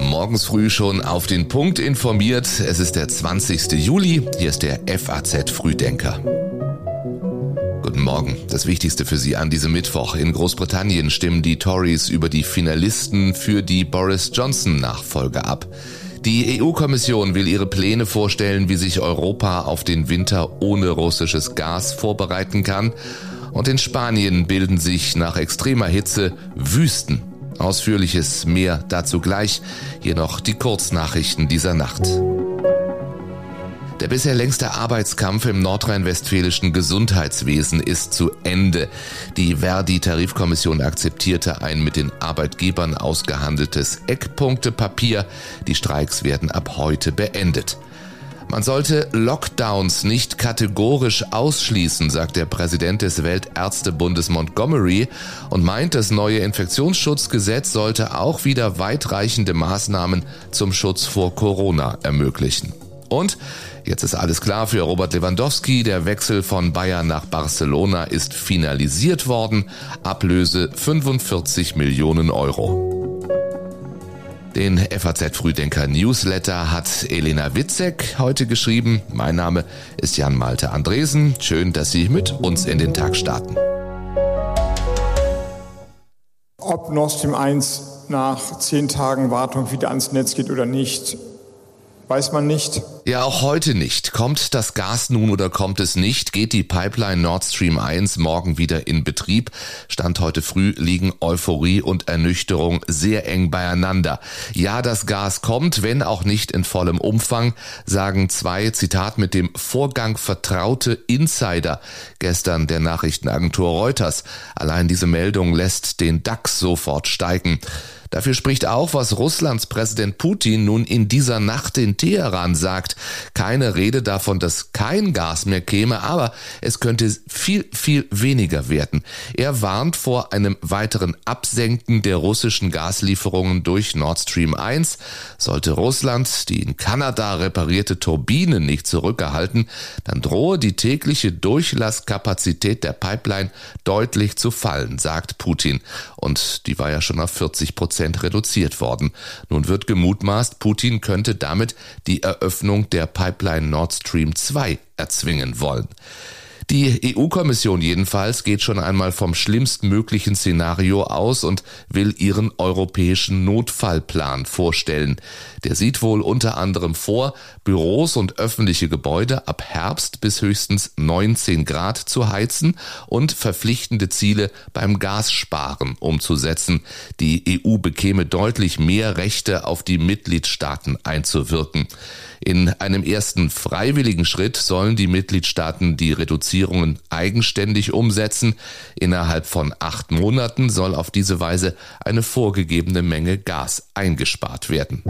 Morgens früh schon auf den Punkt informiert. Es ist der 20. Juli. Hier ist der FAZ Frühdenker. Guten Morgen. Das Wichtigste für Sie an diesem Mittwoch. In Großbritannien stimmen die Tories über die Finalisten für die Boris Johnson Nachfolge ab. Die EU-Kommission will ihre Pläne vorstellen, wie sich Europa auf den Winter ohne russisches Gas vorbereiten kann. Und in Spanien bilden sich nach extremer Hitze Wüsten. Ausführliches mehr dazu gleich. Hier noch die Kurznachrichten dieser Nacht. Der bisher längste Arbeitskampf im nordrhein-westfälischen Gesundheitswesen ist zu Ende. Die Verdi-Tarifkommission akzeptierte ein mit den Arbeitgebern ausgehandeltes Eckpunktepapier. Die Streiks werden ab heute beendet. Man sollte Lockdowns nicht kategorisch ausschließen, sagt der Präsident des Weltärztebundes Montgomery und meint, das neue Infektionsschutzgesetz sollte auch wieder weitreichende Maßnahmen zum Schutz vor Corona ermöglichen. Und jetzt ist alles klar für Robert Lewandowski. Der Wechsel von Bayern nach Barcelona ist finalisiert worden. Ablöse 45 Millionen Euro. Den FAZ Frühdenker Newsletter hat Elena Witzek heute geschrieben. Mein Name ist Jan Malte Andresen. Schön, dass Sie mit uns in den Tag starten. Ob Nord Stream 1 nach zehn Tagen Wartung wieder ans Netz geht oder nicht, weiß man nicht. Ja, auch heute nicht. Kommt das Gas nun oder kommt es nicht? Geht die Pipeline Nord Stream 1 morgen wieder in Betrieb? Stand heute früh liegen Euphorie und Ernüchterung sehr eng beieinander. Ja, das Gas kommt, wenn auch nicht in vollem Umfang, sagen zwei, Zitat, mit dem Vorgang vertraute Insider gestern der Nachrichtenagentur Reuters. Allein diese Meldung lässt den DAX sofort steigen. Dafür spricht auch, was Russlands Präsident Putin nun in dieser Nacht in Teheran sagt. Keine Rede davon, dass kein Gas mehr käme, aber es könnte viel, viel weniger werden. Er warnt vor einem weiteren Absenken der russischen Gaslieferungen durch Nord Stream 1. Sollte Russland die in Kanada reparierte Turbine nicht zurückerhalten, dann drohe die tägliche Durchlasskapazität der Pipeline deutlich zu fallen, sagt Putin. Und die war ja schon auf 40 Prozent Prozent reduziert worden. Nun wird gemutmaßt, Putin könnte damit die Eröffnung der Pipeline Nord Stream 2 erzwingen wollen. Die EU-Kommission jedenfalls geht schon einmal vom schlimmstmöglichen Szenario aus und will ihren europäischen Notfallplan vorstellen. Der sieht wohl unter anderem vor, Büros und öffentliche Gebäude ab Herbst bis höchstens 19 Grad zu heizen und verpflichtende Ziele beim Gassparen umzusetzen. Die EU bekäme deutlich mehr Rechte auf die Mitgliedstaaten einzuwirken. In einem ersten freiwilligen Schritt sollen die Mitgliedstaaten die Reduzierungen eigenständig umsetzen. Innerhalb von acht Monaten soll auf diese Weise eine vorgegebene Menge Gas eingespart werden.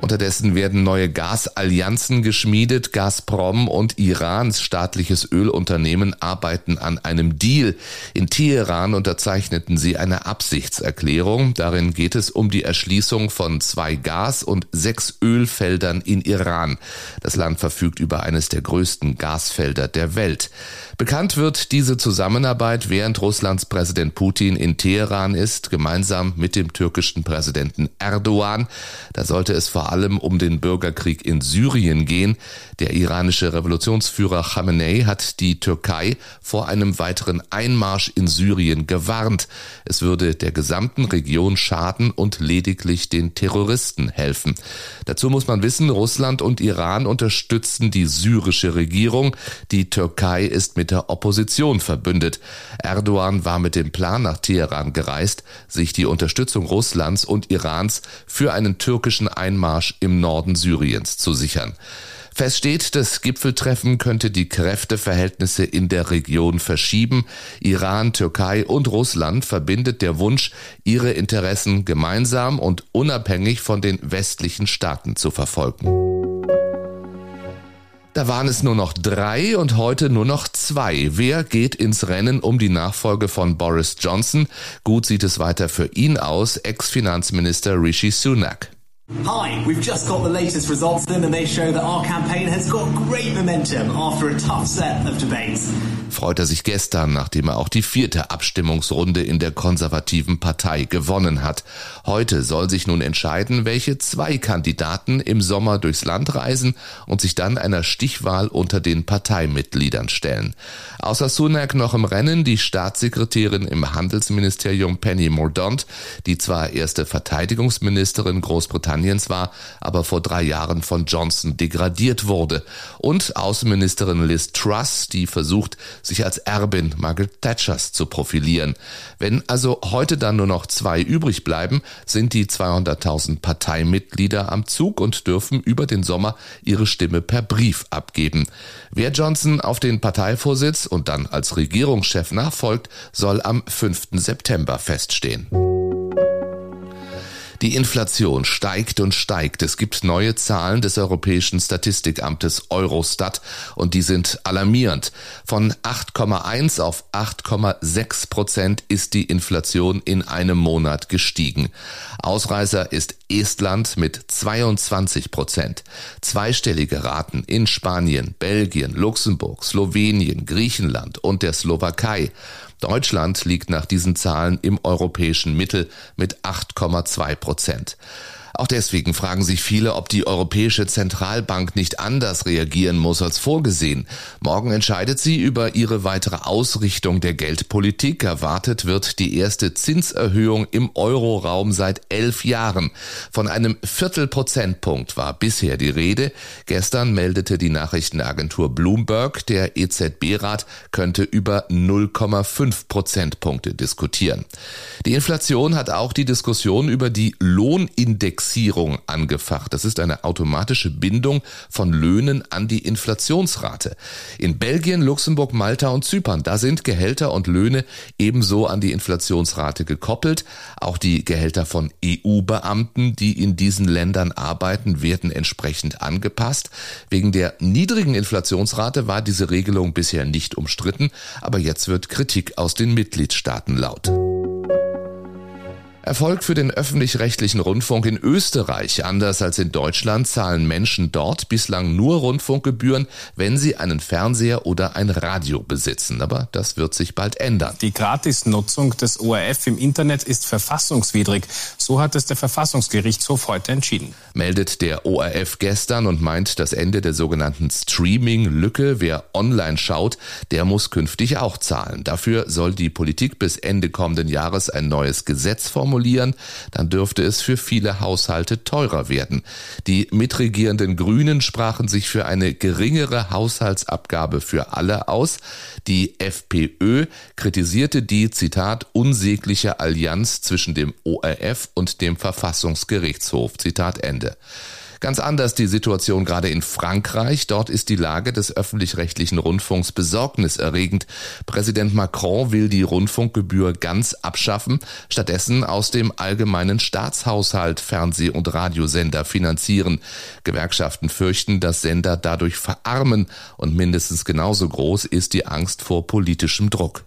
Unterdessen werden neue Gasallianzen geschmiedet. Gazprom und Irans staatliches Ölunternehmen arbeiten an einem Deal. In Teheran unterzeichneten sie eine Absichtserklärung. Darin geht es um die Erschließung von zwei Gas- und sechs Ölfeldern in Iran. Das Land verfügt über eines der größten Gasfelder der Welt. Bekannt wird diese Zusammenarbeit, während Russlands Präsident Putin in Teheran ist, gemeinsam mit dem türkischen Präsidenten Erdogan. Da sollte es vor allem um den Bürgerkrieg in Syrien gehen. Der iranische Revolutionsführer Khamenei hat die Türkei vor einem weiteren Einmarsch in Syrien gewarnt. Es würde der gesamten Region schaden und lediglich den Terroristen helfen. Dazu muss man wissen, Russland und Iran unterstützen die syrische Regierung. Die Türkei ist der Opposition verbündet. Erdogan war mit dem Plan nach Teheran gereist, sich die Unterstützung Russlands und Irans für einen türkischen Einmarsch im Norden Syriens zu sichern. Fest steht, das Gipfeltreffen könnte die Kräfteverhältnisse in der Region verschieben. Iran, Türkei und Russland verbindet der Wunsch, ihre Interessen gemeinsam und unabhängig von den westlichen Staaten zu verfolgen. Da waren es nur noch drei und heute nur noch zwei. Wer geht ins Rennen um die Nachfolge von Boris Johnson? Gut sieht es weiter für ihn aus, Ex-Finanzminister Rishi Sunak. Hi, we've just got the latest results in and they show that our campaign has got great momentum after a tough set of debates. Freut er sich gestern, nachdem er auch die vierte Abstimmungsrunde in der konservativen Partei gewonnen hat. Heute soll sich nun entscheiden, welche zwei Kandidaten im Sommer durchs Land reisen und sich dann einer Stichwahl unter den Parteimitgliedern stellen. Außer Sunak noch im Rennen die Staatssekretärin im Handelsministerium Penny Mordaunt, die zwar erste Verteidigungsministerin Großbritanniens Großbritanniens war, aber vor drei Jahren von Johnson degradiert wurde. Und Außenministerin Liz Truss, die versucht, sich als Erbin Margaret Thatchers zu profilieren. Wenn also heute dann nur noch zwei übrig bleiben, sind die 200.000 Parteimitglieder am Zug und dürfen über den Sommer ihre Stimme per Brief abgeben. Wer Johnson auf den Parteivorsitz und dann als Regierungschef nachfolgt, soll am 5. September feststehen. Die Inflation steigt und steigt. Es gibt neue Zahlen des Europäischen Statistikamtes Eurostat und die sind alarmierend. Von 8,1 auf 8,6 Prozent ist die Inflation in einem Monat gestiegen. Ausreißer ist Estland mit 22 Prozent. Zweistellige Raten in Spanien, Belgien, Luxemburg, Slowenien, Griechenland und der Slowakei. Deutschland liegt nach diesen Zahlen im europäischen Mittel mit 8,2 Prozent. Auch deswegen fragen sich viele, ob die Europäische Zentralbank nicht anders reagieren muss als vorgesehen. Morgen entscheidet sie über ihre weitere Ausrichtung der Geldpolitik. Erwartet wird die erste Zinserhöhung im Euroraum seit elf Jahren. Von einem Viertelprozentpunkt war bisher die Rede. Gestern meldete die Nachrichtenagentur Bloomberg, der EZB-Rat könnte über 0,5 Prozentpunkte diskutieren. Die Inflation hat auch die Diskussion über die Lohnindex Indexierung angefacht. Das ist eine automatische Bindung von Löhnen an die Inflationsrate. In Belgien, Luxemburg, Malta und Zypern, da sind Gehälter und Löhne ebenso an die Inflationsrate gekoppelt. Auch die Gehälter von EU-Beamten, die in diesen Ländern arbeiten, werden entsprechend angepasst. Wegen der niedrigen Inflationsrate war diese Regelung bisher nicht umstritten, aber jetzt wird Kritik aus den Mitgliedstaaten laut. Erfolg für den öffentlich-rechtlichen Rundfunk in Österreich. Anders als in Deutschland zahlen Menschen dort bislang nur Rundfunkgebühren, wenn sie einen Fernseher oder ein Radio besitzen. Aber das wird sich bald ändern. Die Gratisnutzung des ORF im Internet ist verfassungswidrig. So hat es der Verfassungsgerichtshof heute entschieden. Meldet der ORF gestern und meint das Ende der sogenannten Streaming-Lücke. Wer online schaut, der muss künftig auch zahlen. Dafür soll die Politik bis Ende kommenden Jahres ein neues Gesetz formulieren formulieren, dann dürfte es für viele Haushalte teurer werden. Die mitregierenden Grünen sprachen sich für eine geringere Haushaltsabgabe für alle aus. Die FPÖ kritisierte die, Zitat, unsägliche Allianz zwischen dem ORF und dem Verfassungsgerichtshof. Zitat Ende. Ganz anders die Situation gerade in Frankreich. Dort ist die Lage des öffentlich-rechtlichen Rundfunks besorgniserregend. Präsident Macron will die Rundfunkgebühr ganz abschaffen, stattdessen aus dem allgemeinen Staatshaushalt Fernseh- und Radiosender finanzieren. Gewerkschaften fürchten, dass Sender dadurch verarmen und mindestens genauso groß ist die Angst vor politischem Druck.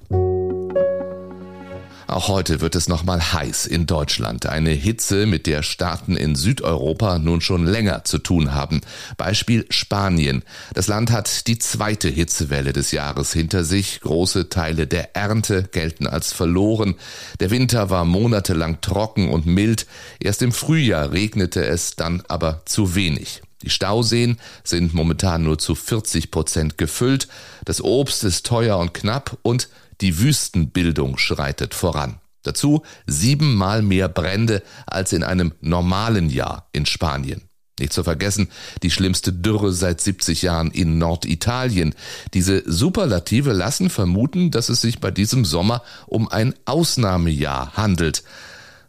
Auch heute wird es nochmal heiß in Deutschland. Eine Hitze, mit der Staaten in Südeuropa nun schon länger zu tun haben. Beispiel Spanien. Das Land hat die zweite Hitzewelle des Jahres hinter sich. Große Teile der Ernte gelten als verloren. Der Winter war monatelang trocken und mild. Erst im Frühjahr regnete es dann aber zu wenig. Die Stauseen sind momentan nur zu 40 Prozent gefüllt. Das Obst ist teuer und knapp und die Wüstenbildung schreitet voran. Dazu siebenmal mehr Brände als in einem normalen Jahr in Spanien. Nicht zu vergessen, die schlimmste Dürre seit 70 Jahren in Norditalien. Diese Superlative lassen vermuten, dass es sich bei diesem Sommer um ein Ausnahmejahr handelt.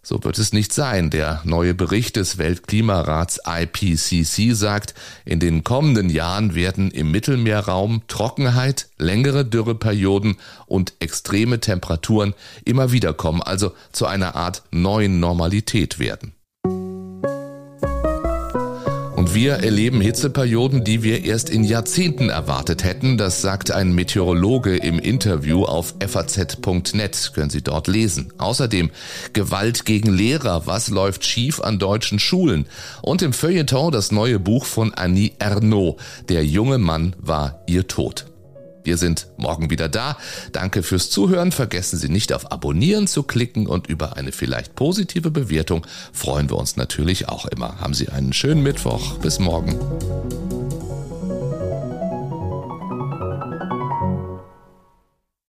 So wird es nicht sein. Der neue Bericht des Weltklimarats IPCC sagt, in den kommenden Jahren werden im Mittelmeerraum Trockenheit, längere Dürreperioden und extreme Temperaturen immer wieder kommen, also zu einer Art neuen Normalität werden. Wir erleben Hitzeperioden, die wir erst in Jahrzehnten erwartet hätten. Das sagt ein Meteorologe im Interview auf faz.net. Können Sie dort lesen. Außerdem Gewalt gegen Lehrer. Was läuft schief an deutschen Schulen? Und im Feuilleton das neue Buch von Annie Ernaux. Der junge Mann war ihr Tod. Wir sind morgen wieder da. Danke fürs Zuhören. Vergessen Sie nicht auf Abonnieren zu klicken und über eine vielleicht positive Bewertung freuen wir uns natürlich auch immer. Haben Sie einen schönen Mittwoch. Bis morgen.